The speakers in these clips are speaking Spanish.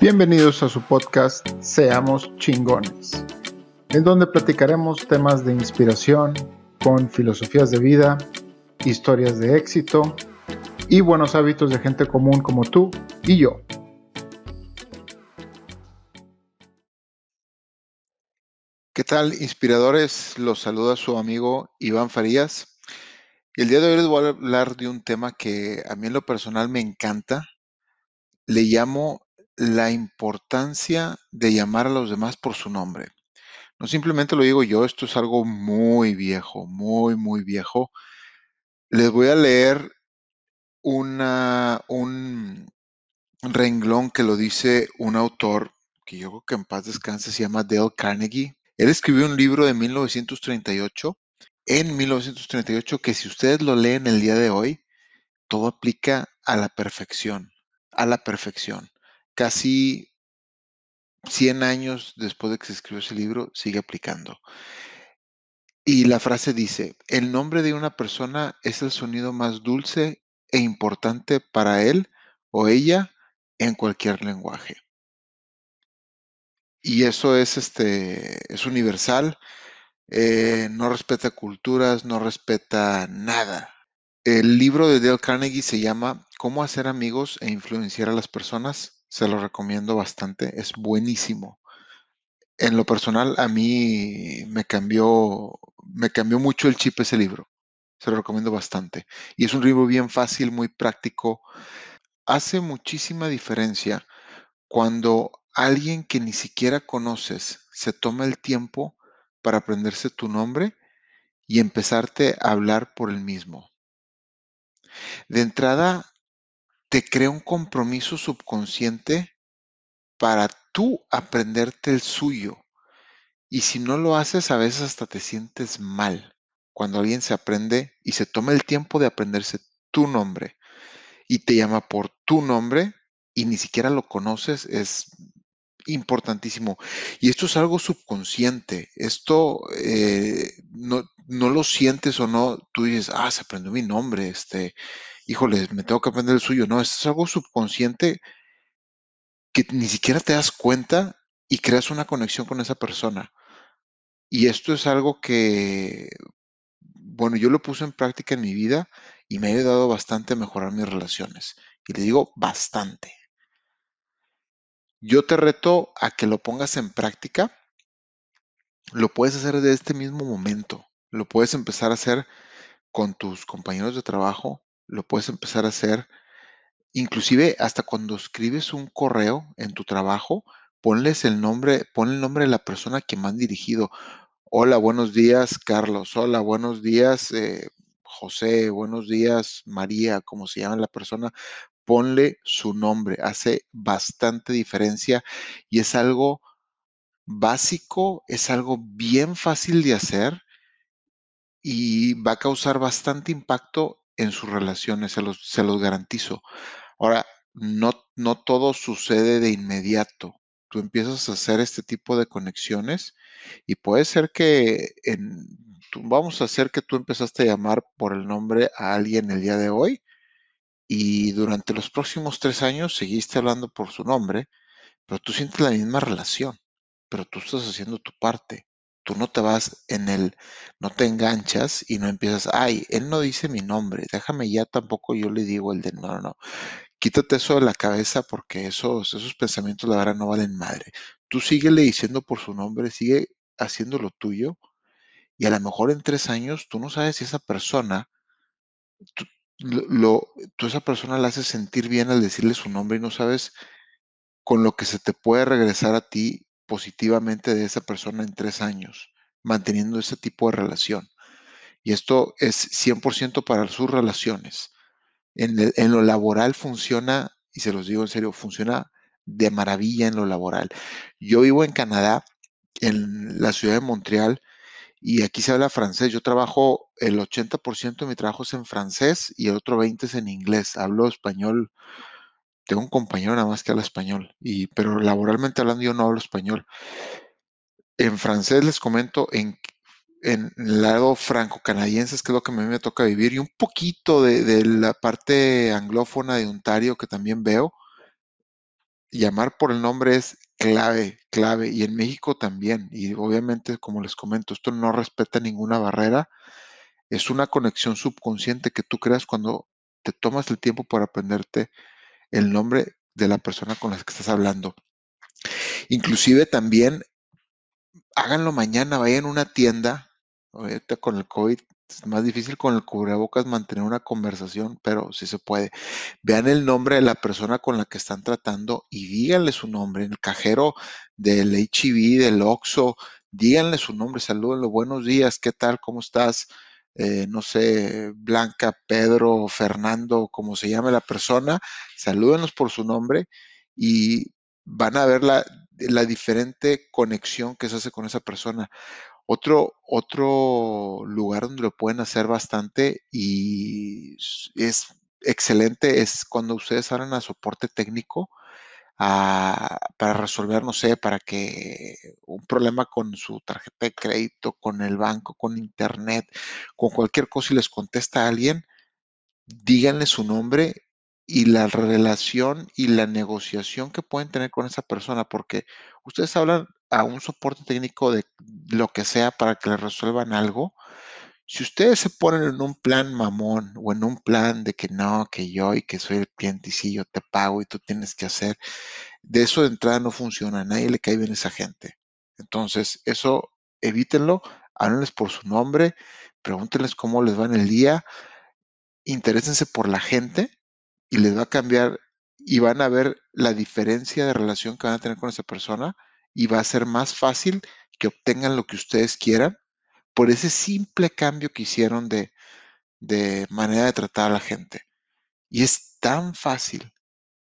Bienvenidos a su podcast Seamos chingones, en donde platicaremos temas de inspiración con filosofías de vida, historias de éxito y buenos hábitos de gente común como tú y yo. ¿Qué tal, inspiradores? Los saluda su amigo Iván Farías. El día de hoy les voy a hablar de un tema que a mí en lo personal me encanta. Le llamo la importancia de llamar a los demás por su nombre. No simplemente lo digo yo, esto es algo muy viejo, muy, muy viejo. Les voy a leer un renglón que lo dice un autor que yo creo que en paz descanse, se llama Dale Carnegie. Él escribió un libro de 1938, en 1938, que si ustedes lo leen el día de hoy, todo aplica a la perfección, a la perfección. Casi 100 años después de que se escribió ese libro, sigue aplicando. Y la frase dice, el nombre de una persona es el sonido más dulce e importante para él o ella en cualquier lenguaje. Y eso es, este, es universal, eh, no respeta culturas, no respeta nada. El libro de Dale Carnegie se llama Cómo hacer amigos e influenciar a las personas. Se lo recomiendo bastante, es buenísimo. En lo personal, a mí me cambió, me cambió mucho el chip ese libro. Se lo recomiendo bastante. Y es un libro bien fácil, muy práctico. Hace muchísima diferencia cuando alguien que ni siquiera conoces se toma el tiempo para aprenderse tu nombre y empezarte a hablar por el mismo. De entrada, te crea un compromiso subconsciente para tú aprenderte el suyo. Y si no lo haces, a veces hasta te sientes mal cuando alguien se aprende y se toma el tiempo de aprenderse tu nombre y te llama por tu nombre y ni siquiera lo conoces, es importantísimo. Y esto es algo subconsciente. Esto eh, no, no, lo sientes o no. Tú dices, ah, se aprendió mi nombre. Este, híjole, me tengo que aprender el suyo. No, esto es algo subconsciente que ni siquiera te das cuenta y creas una conexión con esa persona. Y esto es algo que, bueno, yo lo puse en práctica en mi vida y me ha ayudado bastante a mejorar mis relaciones. Y le digo bastante. Yo te reto a que lo pongas en práctica. Lo puedes hacer desde este mismo momento. Lo puedes empezar a hacer con tus compañeros de trabajo. Lo puedes empezar a hacer inclusive hasta cuando escribes un correo en tu trabajo, ponles el nombre, pon el nombre de la persona que me han dirigido. Hola, buenos días, Carlos. Hola, buenos días, eh, José. Buenos días, María, como se llama la persona ponle su nombre, hace bastante diferencia y es algo básico, es algo bien fácil de hacer y va a causar bastante impacto en sus relaciones, se los, se los garantizo. Ahora, no, no todo sucede de inmediato. Tú empiezas a hacer este tipo de conexiones y puede ser que en, vamos a hacer que tú empezaste a llamar por el nombre a alguien el día de hoy y durante los próximos tres años seguiste hablando por su nombre, pero tú sientes la misma relación, pero tú estás haciendo tu parte. Tú no te vas en el, no te enganchas y no empiezas, ay, él no dice mi nombre, déjame ya tampoco yo le digo el de, no, no, no. Quítate eso de la cabeza porque esos, esos pensamientos la verdad no valen madre. Tú síguele diciendo por su nombre, sigue haciendo lo tuyo y a lo mejor en tres años tú no sabes si esa persona, lo, tú esa persona la haces sentir bien al decirle su nombre y no sabes con lo que se te puede regresar a ti positivamente de esa persona en tres años, manteniendo ese tipo de relación. Y esto es 100% para sus relaciones. En, lo laboral funciona, y se los digo en serio, funciona de maravilla en lo laboral. Yo vivo en Canadá, en la ciudad de Montreal, y aquí se habla francés. Yo trabajo, el 80% de mi trabajo en francés y el otro 20% es en inglés. Hablo español. Tengo un compañero nada más que habla español, y, pero laboralmente hablando yo no hablo español. En francés les comento en, en el lado franco-canadiense, que es lo que a mí me toca vivir, y un poquito de, de la parte anglófona de Ontario que también veo. llamar por el nombre es clave, clave. Y en México también. Y obviamente, como les comento, esto no respeta ninguna barrera. Es una conexión subconsciente que tú creas cuando te tomas el tiempo para aprenderte el nombre de la persona con la que estás hablando. Inclusive también háganlo mañana, vayan a una tienda, ahorita con el COVID es más difícil con el cubrebocas mantener una conversación, pero sí se puede. Vean el nombre de la persona con la que están tratando y díganle su nombre. En el cajero del HIV, del Oxxo, díganle su nombre, salúdenlo, buenos días, ¿qué tal? ¿Cómo estás? Eh, no sé, Blanca, Pedro, Fernando, como se llame la persona, salúdenlos por su nombre y van a ver la, la diferente conexión que se hace con esa persona. Otro, otro lugar donde lo pueden hacer bastante y es excelente es cuando ustedes hablan a soporte técnico a- para resolver, no sé, para que un problema con su tarjeta de crédito, con el banco, con internet, con cualquier cosa y les contesta a alguien, díganle su nombre y la relación y la negociación que pueden tener con esa persona, porque ustedes hablan a un soporte técnico de lo que sea para que les resuelvan algo. Si ustedes se ponen en un plan mamón o en un plan de que no, que yo y que soy el cliente y yo te pago y tú tienes que hacer, de eso de entrada no funciona, nadie le cae bien esa gente. Entonces, eso evítenlo, háblenles por su nombre, pregúntenles cómo les va en el día, interésense por la gente y les va a cambiar y van a ver la diferencia de relación que van a tener con esa persona y va a ser más fácil que obtengan lo que ustedes quieran por ese simple cambio que hicieron de, de manera de tratar a la gente. Y es tan fácil,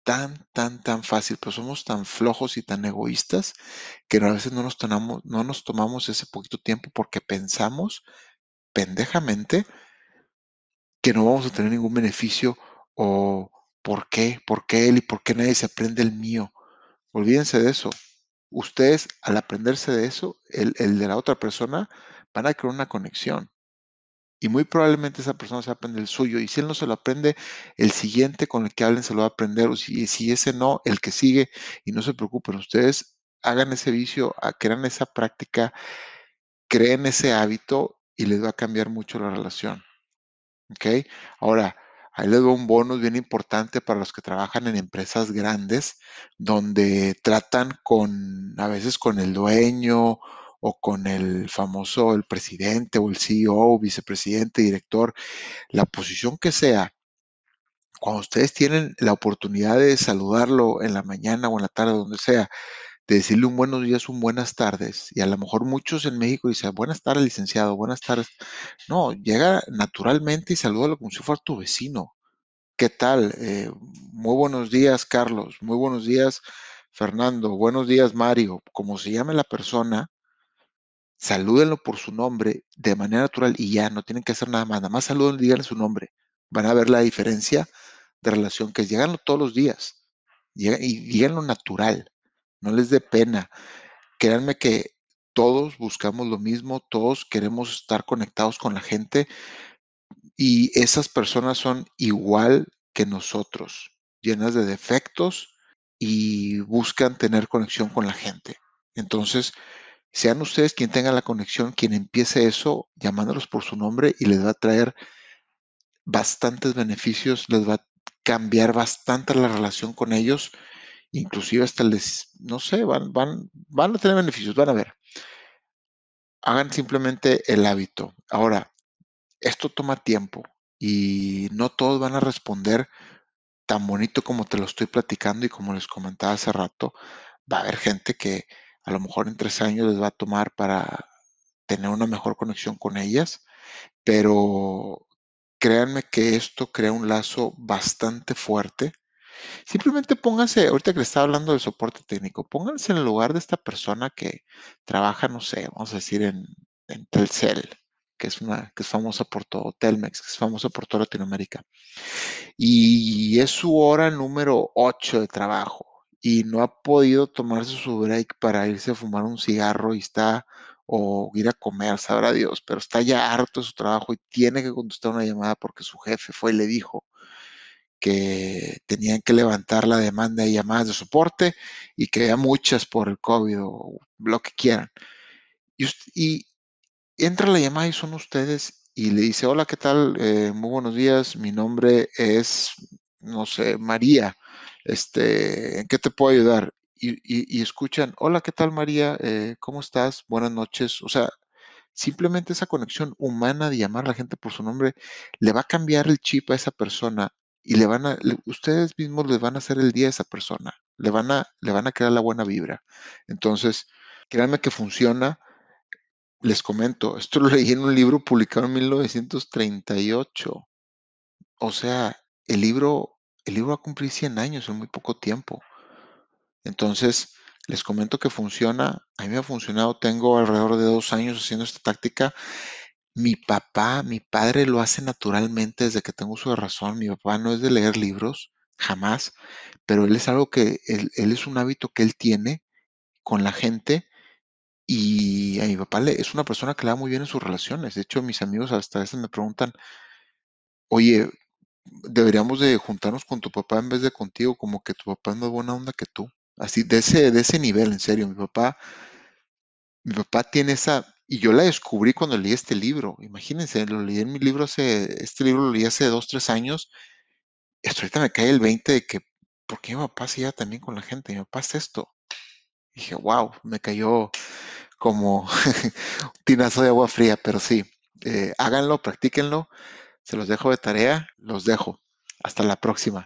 tan, tan, tan fácil, pero somos tan flojos y tan egoístas que a veces no nos tomamos, no nos tomamos ese poquito tiempo porque pensamos pendejamente que no vamos a tener ningún beneficio o por qué, por qué él y por qué nadie se aprende el mío. Olvídense de eso. Ustedes, al aprenderse de eso, el, el de la otra persona, van a crear una conexión. Y muy probablemente esa persona se aprende el suyo. Y si él no se lo aprende, el siguiente con el que hablen se lo va a aprender. O si, ese no, el que sigue. Y no se preocupen, ustedes hagan ese vicio, crean esa práctica, creen ese hábito y les va a cambiar mucho la relación. ¿Ok? Ahora, ahí les doy un bonus bien importante para los que trabajan en empresas grandes, donde tratan con, a veces con el dueño o con el famoso, el presidente o el CEO, vicepresidente, director, la posición que sea. Cuando ustedes tienen la oportunidad de saludarlo en la mañana o en la tarde, donde sea, de decirle un buenos días, un buenas tardes. Y a lo mejor muchos en México dicen, buenas tardes, licenciado, buenas tardes. No, llega naturalmente y salúdalo como si fuera tu vecino. ¿Qué tal? Eh, muy buenos días, Carlos. Muy buenos días, Fernando. Buenos días, Mario. Como se llame la persona, salúdenlo por su nombre de manera natural y ya, no tienen que hacer nada más. Nada más salúdenlo y díganle su nombre. Van a ver la diferencia de relación que es. Lleganlo todos los días. y díganlo natural. No les dé pena. Créanme que todos buscamos lo mismo, todos queremos estar conectados con la gente y esas personas son igual que nosotros, llenas de defectos y buscan tener conexión con la gente. Entonces, sean ustedes quien tenga la conexión, quien empiece eso, llamándolos por su nombre y les va a traer bastantes beneficios, les va a cambiar bastante la relación con ellos, inclusive hasta les, no sé, van, van, van a tener beneficios, van a ver. Hagan simplemente el hábito. Ahora, esto toma tiempo y no todos van a responder tan bonito como te lo estoy platicando y como les comentaba hace rato. Va a haber gente que a lo mejor en tres años les va a tomar para tener una mejor conexión con ellas, pero créanme que esto crea un lazo bastante fuerte. Simplemente pónganse, ahorita que les estaba hablando del soporte técnico, pónganse en el lugar de esta persona que trabaja, no sé, vamos a decir en, en Telcel, que es una que es famosa por todo, Telmex, que es famosa por toda Latinoamérica. Y es su hora número 8 de trabajo y no ha podido tomarse su break para irse a fumar un cigarro y está o ir a comer, sabrá Dios, pero está ya harto de su trabajo y tiene que contestar una llamada porque su jefe fue y le dijo que tenían que levantar la demanda de llamadas de soporte y que había muchas por el COVID o lo que quieran. Y, y entra la llamada y son ustedes y le dice, hola, ¿qué tal? Eh, muy buenos días, mi nombre es, no sé, María, este, ¿en qué te puedo ayudar? Y, escuchan, hola, ¿qué tal María? Eh, ¿Cómo estás? Buenas noches. O sea, simplemente esa conexión humana de llamar a la gente por su nombre le va a cambiar el chip a esa persona y le van a, ustedes mismos les van a hacer el día a esa persona, le van a, le van a crear la buena vibra. Entonces, créanme que funciona. Les comento, esto lo leí en un libro publicado en 1938. O sea, el libro, el libro va a cumplir 100 años en muy poco tiempo. Entonces, les comento que funciona. A mí me ha funcionado. Tengo alrededor de dos años haciendo esta táctica. Mi papá, mi padre lo hace naturalmente desde que tengo su razón. Mi papá no es de leer libros, jamás, pero él es algo que, él, es un hábito que él tiene con la gente y a mi papá le, es una persona que le da muy bien en sus relaciones. De hecho, mis amigos hasta a veces me preguntan, oye, deberíamos de juntarnos con tu papá en vez de contigo, como que tu papá es más buena onda que tú. Así, de ese, de ese nivel, en serio. Mi papá, mi papá tiene esa, y yo la descubrí cuando leí este libro. Imagínense, lo leí en mi libro hace, este libro lo leí hace dos, tres años. Y hasta ahorita me cae el 20 de que, ¿por qué mi papá se lleva también con la gente? Mi papá es esto. dije, wow, me cayó como un tinazo de agua fría, pero sí, eh, háganlo, practíquenlo. Se los dejo de tarea, los dejo. Hasta la próxima.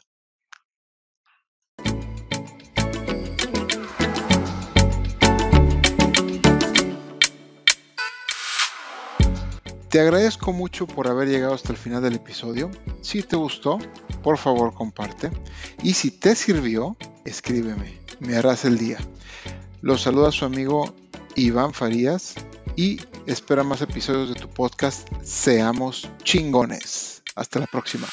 Te agradezco mucho por haber llegado hasta el final del episodio. Si te gustó, por favor comparte. Y si te sirvió, escríbeme. Me harás el día. Los saluda su amigo Iván Farías y espera más episodios de tu podcast Seamos chingones. Hasta la próxima.